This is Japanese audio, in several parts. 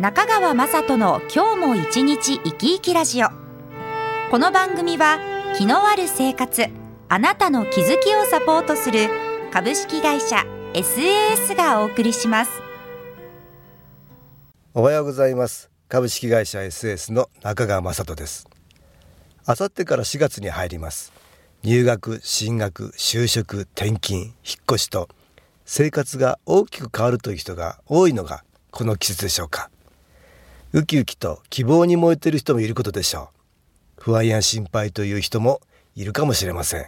中川雅人の今日も一日生き生きラジオ。この番組は気のある生活あなたの気づきをサポートする株式会社 SAS がお送りします。おはようございます。株式会社 SAS の中川雅人です。あさってから4月に入ります。入学進学就職転勤引っ越しと生活が大きく変わるという人が多いのがこの季節でしょうか。ウキウキと希望に燃えている人もいることでしょう。不安や心配という人もいるかもしれません。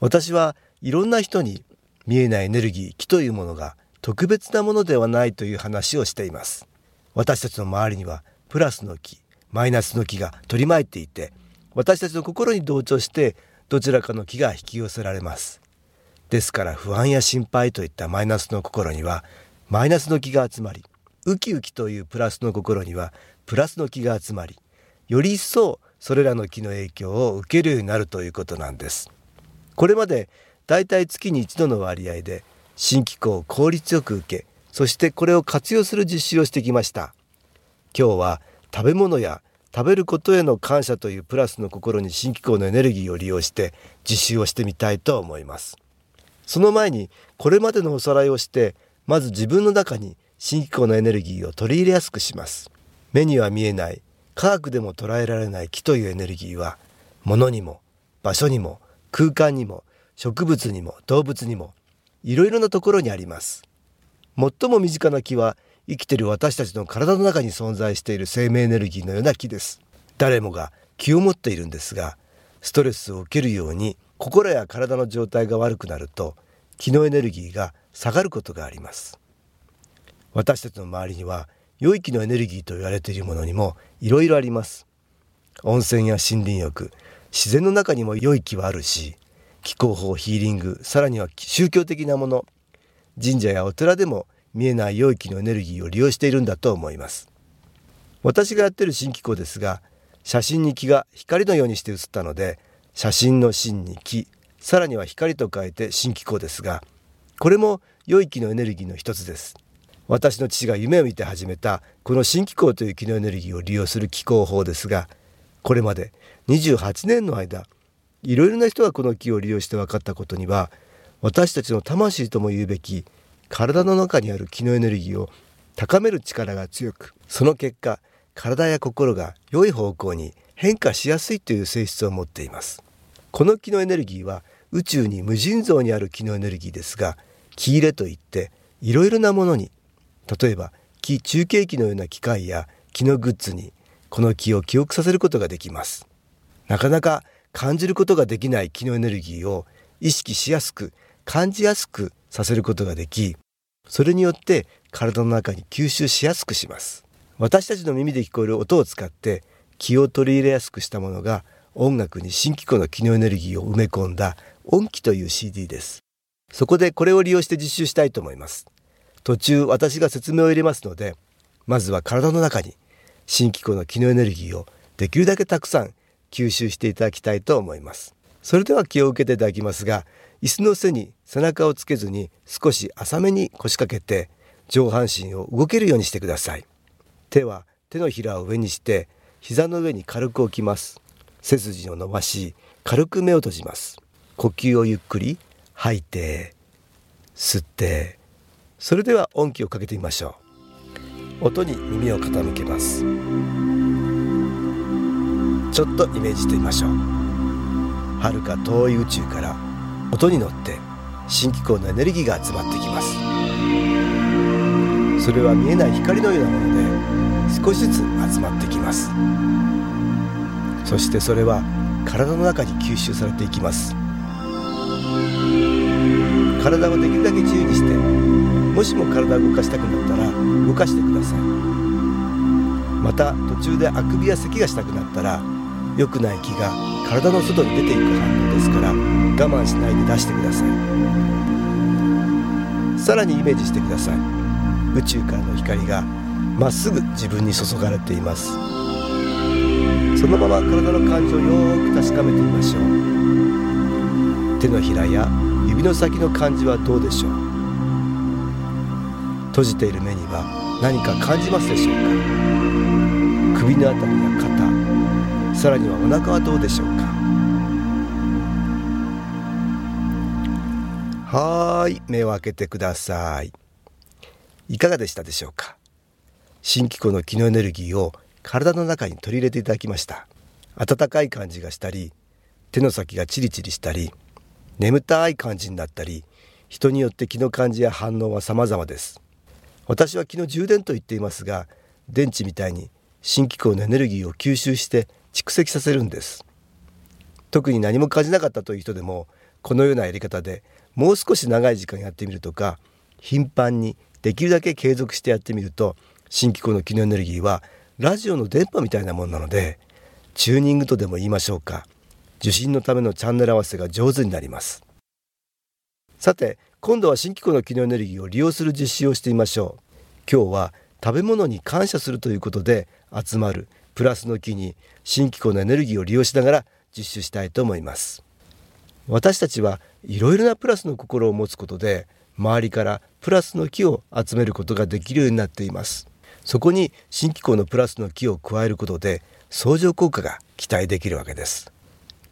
私はいろんな人に見えないエネルギー気というものが特別なものではないという話をしています。私たちの周りにはプラスの気マイナスの気が取り巻いていて私たちの心に同調してどちらかの気が引き寄せられます。ですから不安や心配といったマイナスの心にはマイナスの気が集まりウキウキというプラスの心にはプラスの気が集まりより一層それらの気の影響を受けるようになるということなんです。これまでだいたい月に一度の割合で新機構を効率よく受けそしてこれを活用する実習をしてきました。今日は食べ物や食べることへの感謝というプラスの心に新機構のエネルギーを利用して実習をしてみたいと思います。その前にこれまでのおさらいをしてまず自分の中に新機構のエネルギーを取り入れやすくします。目には見えない科学でも捉えられない気というエネルギーは物にも場所にも空間にも植物にも動物にもいろいろなところにあります。最も身近な気は生きている私たちの体の中に存在している生命エネルギーのような気です。誰もが気を持っているんですがストレスを受けるように心や体の状態が悪くなると気のエネルギーが下がることがあります。私たちの周りには良い気のエネルギーと言われているものにもいろいろあります。温泉や森林浴自然の中にも良い気はあるし気候法ヒーリングさらには宗教的なもの神社やお寺でも見えない良い気のエネルギーを利用しているんだと思います。私がやってる新機構ですが写真に気が光のようにして写ったので写真の真に気さらには光と書いて新機構ですがこれも良い気のエネルギーの一つです。私の父が夢を見て始めたこの新機構という気のエネルギーを利用する気候法ですがこれまで28年の間いろいろな人がこの気を利用して分かったことには私たちの魂とも言うべき体の中にある気のエネルギーを高める力が強くその結果体や心が良い方向に変化しやすいという性質を持っています。この気のエネルギーは宇宙に無尽蔵にある気のエネルギーですが気入れといっていろいろなものに例えば気中継機のような機械や気のグッズにこの気を記憶させることができます。なかなか感じることができない気のエネルギーを意識しやすく感じやすくさせることができそれによって体の中に吸収しやすくします。私たちの耳で聞こえる音を使って気を取り入れやすくしたものが音楽に新機構の気のエネルギーを埋め込んだ音機という CD です。そこでこれを利用して実習したいと思います。途中私が説明を入れますのでまずは体の中に新機構の気のエネルギーをできるだけたくさん吸収していただきたいと思います。それでは気を受けていただきますが椅子の背に背中をつけずに少し浅めに腰掛けて上半身を動けるようにしてください。手は手のひらを上にして膝の上に軽く置きます。背筋を伸ばし軽く目を閉じます。呼吸をゆっくり吐いて吸ってそれでは音気をかけてみましょう。音に耳を傾けます。ちょっとイメージしてみましょう。遥か遠い宇宙から音に乗って新機構のエネルギーが集まってきます。それは見えない光のようなもので少しずつ集まってきます。そしてそれは体の中に吸収されていきます。体をできるだけ自由にしてもしも体を動かしたくなったら動かしてください。また途中であくびや咳がしたくなったら良くない気が体の外に出ていく反応ですから我慢しないで出してください。さらにイメージしてください。宇宙からの光がまっすぐ自分に注がれています。そのまま体の感じをよく確かめてみましょう。手のひらや指の先の感じはどうでしょう。閉じている目には何か感じますでしょうか？首のあたりや肩さらにはお腹はどうでしょうか？はい。目を開けてください。いかがでしたでしょうか？新機構の気のエネルギーを体の中に取り入れていただきました。温かい感じがしたり手の先がチリチリしたり眠たい感じになったり人によって気の感じや反応は様々です。私は気の充電と言っていますが電池みたいに新機構のエネルギーを吸収して蓄積させるんです。特に何も感じなかったという人でもこのようなやり方でもう少し長い時間やってみるとか頻繁にできるだけ継続してやってみると新機構の機能エネルギーはラジオの電波みたいなもんなのでチューニングとでも言いましょうか。受信のためのチャンネル合わせが上手になります。さて今度は新機構の機能エネルギーを利用する実習をしてみましょう。今日は食べ物に感謝するということで集まるプラスの木に新機構のエネルギーを利用しながら実習したいと思います。私たちはいろいろなプラスの心を持つことで周りからプラスの木を集めることができるようになっています。そこに新機構のプラスの木を加えることで相乗効果が期待できるわけです。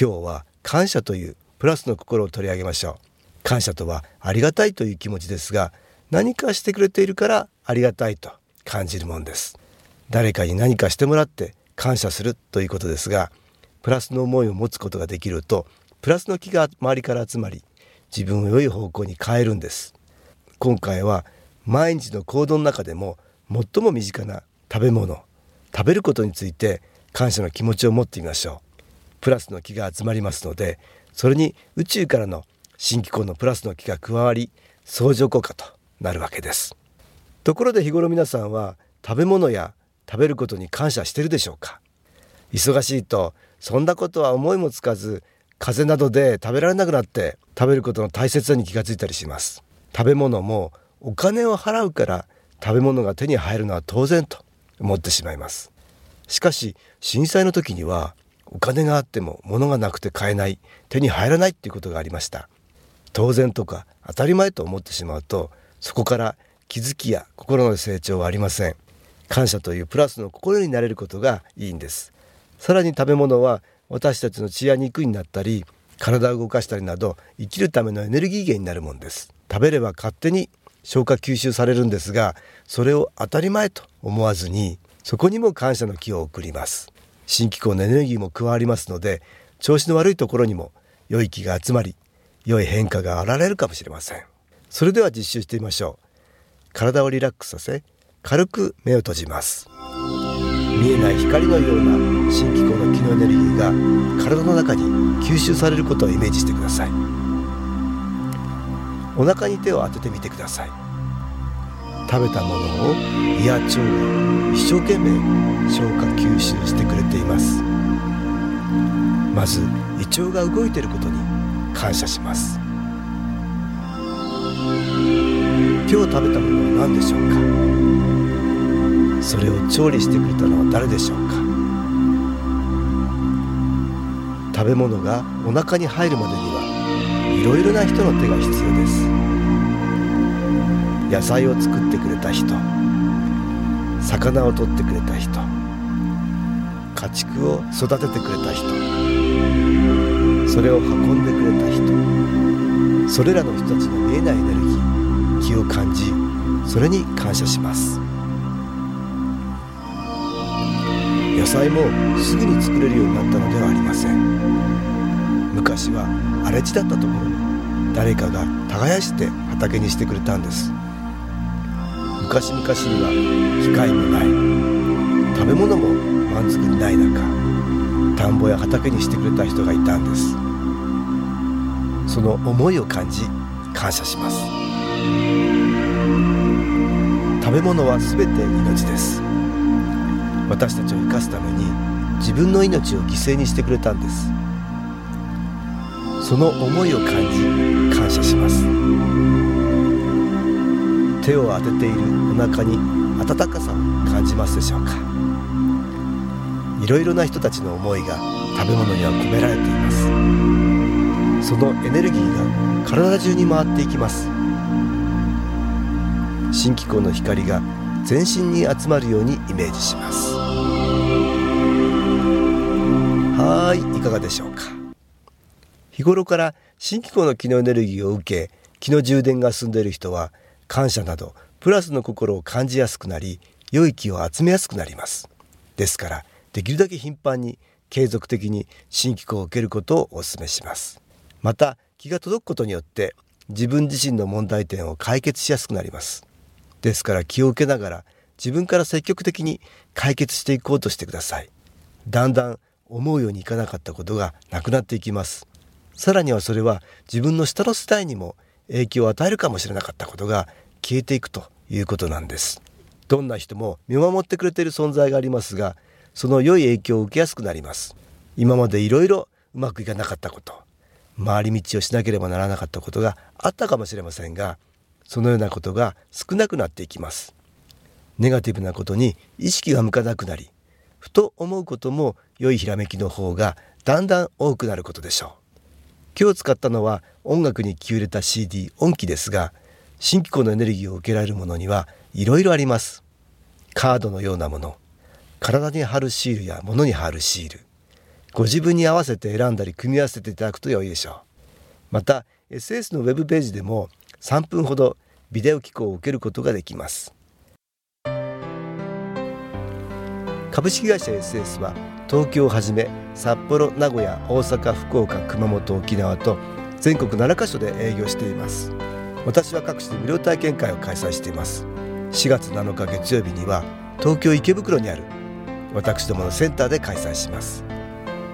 今日は感謝というプラスの心を取り上げましょう。感謝とはありがたいという気持ちですが何かしてくれているからありがたいと感じるもんです。誰かに何かしてもらって感謝するということですがプラスの思いを持つことができるとプラスの気が周りから集まり自分を良い方向に変えるんです。今回は毎日の行動の中でも最も身近な食べ物食べることについて感謝の気持ちを持ってみましょう。プラスの気が集まりますのでそれに宇宙からの新機構のプラスの気が加わり相乗効果となるわけです。ところで日頃皆さんは食べ物や食べることに感謝してるでしょうか？忙しいとそんなことは思いもつかず風邪などで食べられなくなって食べることの大切さに気がついたりします。食べ物もお金を払うから食べ物が手に入るのは当然と思ってしまいます。しかし震災の時にはお金があっても物がなくて買えない手に入らないっていうことがありました。当然とか当たり前と思ってしまうとそこから気づきや心の成長はありません。感謝というプラスの心になれることがいいんです。さらに食べ物は私たちの血や肉になったり体を動かしたりなど生きるためのエネルギー源になるもんです。食べれば勝手に消化吸収されるんですがそれを当たり前と思わずにそこにも感謝の気を送ります。新機構のエネルギーも加わりますので調子の悪いところにも良い気が集まり良い変化が現れるかもしれません。それでは実習してみましょう。体をリラックスさせ軽く目を閉じます。見えない光のような新機構の気のエネルギーが体の中に吸収されることをイメージしてください。お腹に手を当ててみてください。食べたものを胃や腸が一生懸命消化吸収してくれています。まず胃腸が動いていることに感謝します。今日食べたものは何でしょうか？それを調理してくれたのは誰でしょうか？食べ物がお腹に入るまでにはいろいろな人の手が必要です。野菜を作ってくれた人魚を取ってくれた人家畜を育ててくれた人それを運んでくれたそれらの人たちの見えないエネルギー気を感じそれに感謝します。野菜もすぐに作れるようになったのではありません。昔は荒れ地だったところに誰かが耕して畑にしてくれたんです。昔々には機械もない。食べ物も満足にない中田んぼや畑にしてくれた人がいたんです。その思いを感じ感謝します。食べ物は全て命です。私たちを生かすために自分の命を犠牲にしてくれたんです。その思いを感じ感謝します。手を当てているお腹に温かさを感じますでしょうか。いろいろな人たちの思いが食べ物には込められています。そのエネルギーが体中に回っていきます。新機構の光が全身に集まるようにイメージします。はいいかがでしょうか。日頃から新機構の気のエネルギーを受け気の充電が進んでいる人は感謝などプラスの心を感じやすくなり良い気を集めやすくなります。ですからできるだけ頻繁に継続的に新機構を受けることをお勧めします。また気が届くことによって自分自身の問題点を解決しやすくなります。ですから気を受けながら自分から積極的に解決していこうとしてください。だんだん思うようにいかなかったことがなくなっていきます。さらにはそれは自分の下の世代にも影響を与えるかもしれなかったことが消えていくということなんです。どんな人も見守ってくれている存在がありますがその良い影響を受けやすくなります。今までいろいろうまくいかなかったこと回り道をしなければならなかったことがあったかもしれませんがそのようなことが少なくなっていきます。ネガティブなことに意識が向かなくなりふと思うことも良いひらめきの方がだんだん多くなることでしょう。今日使ったのは音楽に気を入れた CD 音機ですが新機構のエネルギーを受けられるものにはいろいろあります。カードのようなもの体に貼るシールや物に貼るシールご自分に合わせて選んだり組み合わせていただくと良いでしょう。また SS のウェブページでも3分ほどビデオ機構を受けることができます。株式会社 SS は東京をはじめ札幌名古屋大阪福岡熊本沖縄と全国7カ所で営業しています。私は各地で無料体験会を開催しています。4月7日月曜日には東京池袋にある私どものセンターで開催します。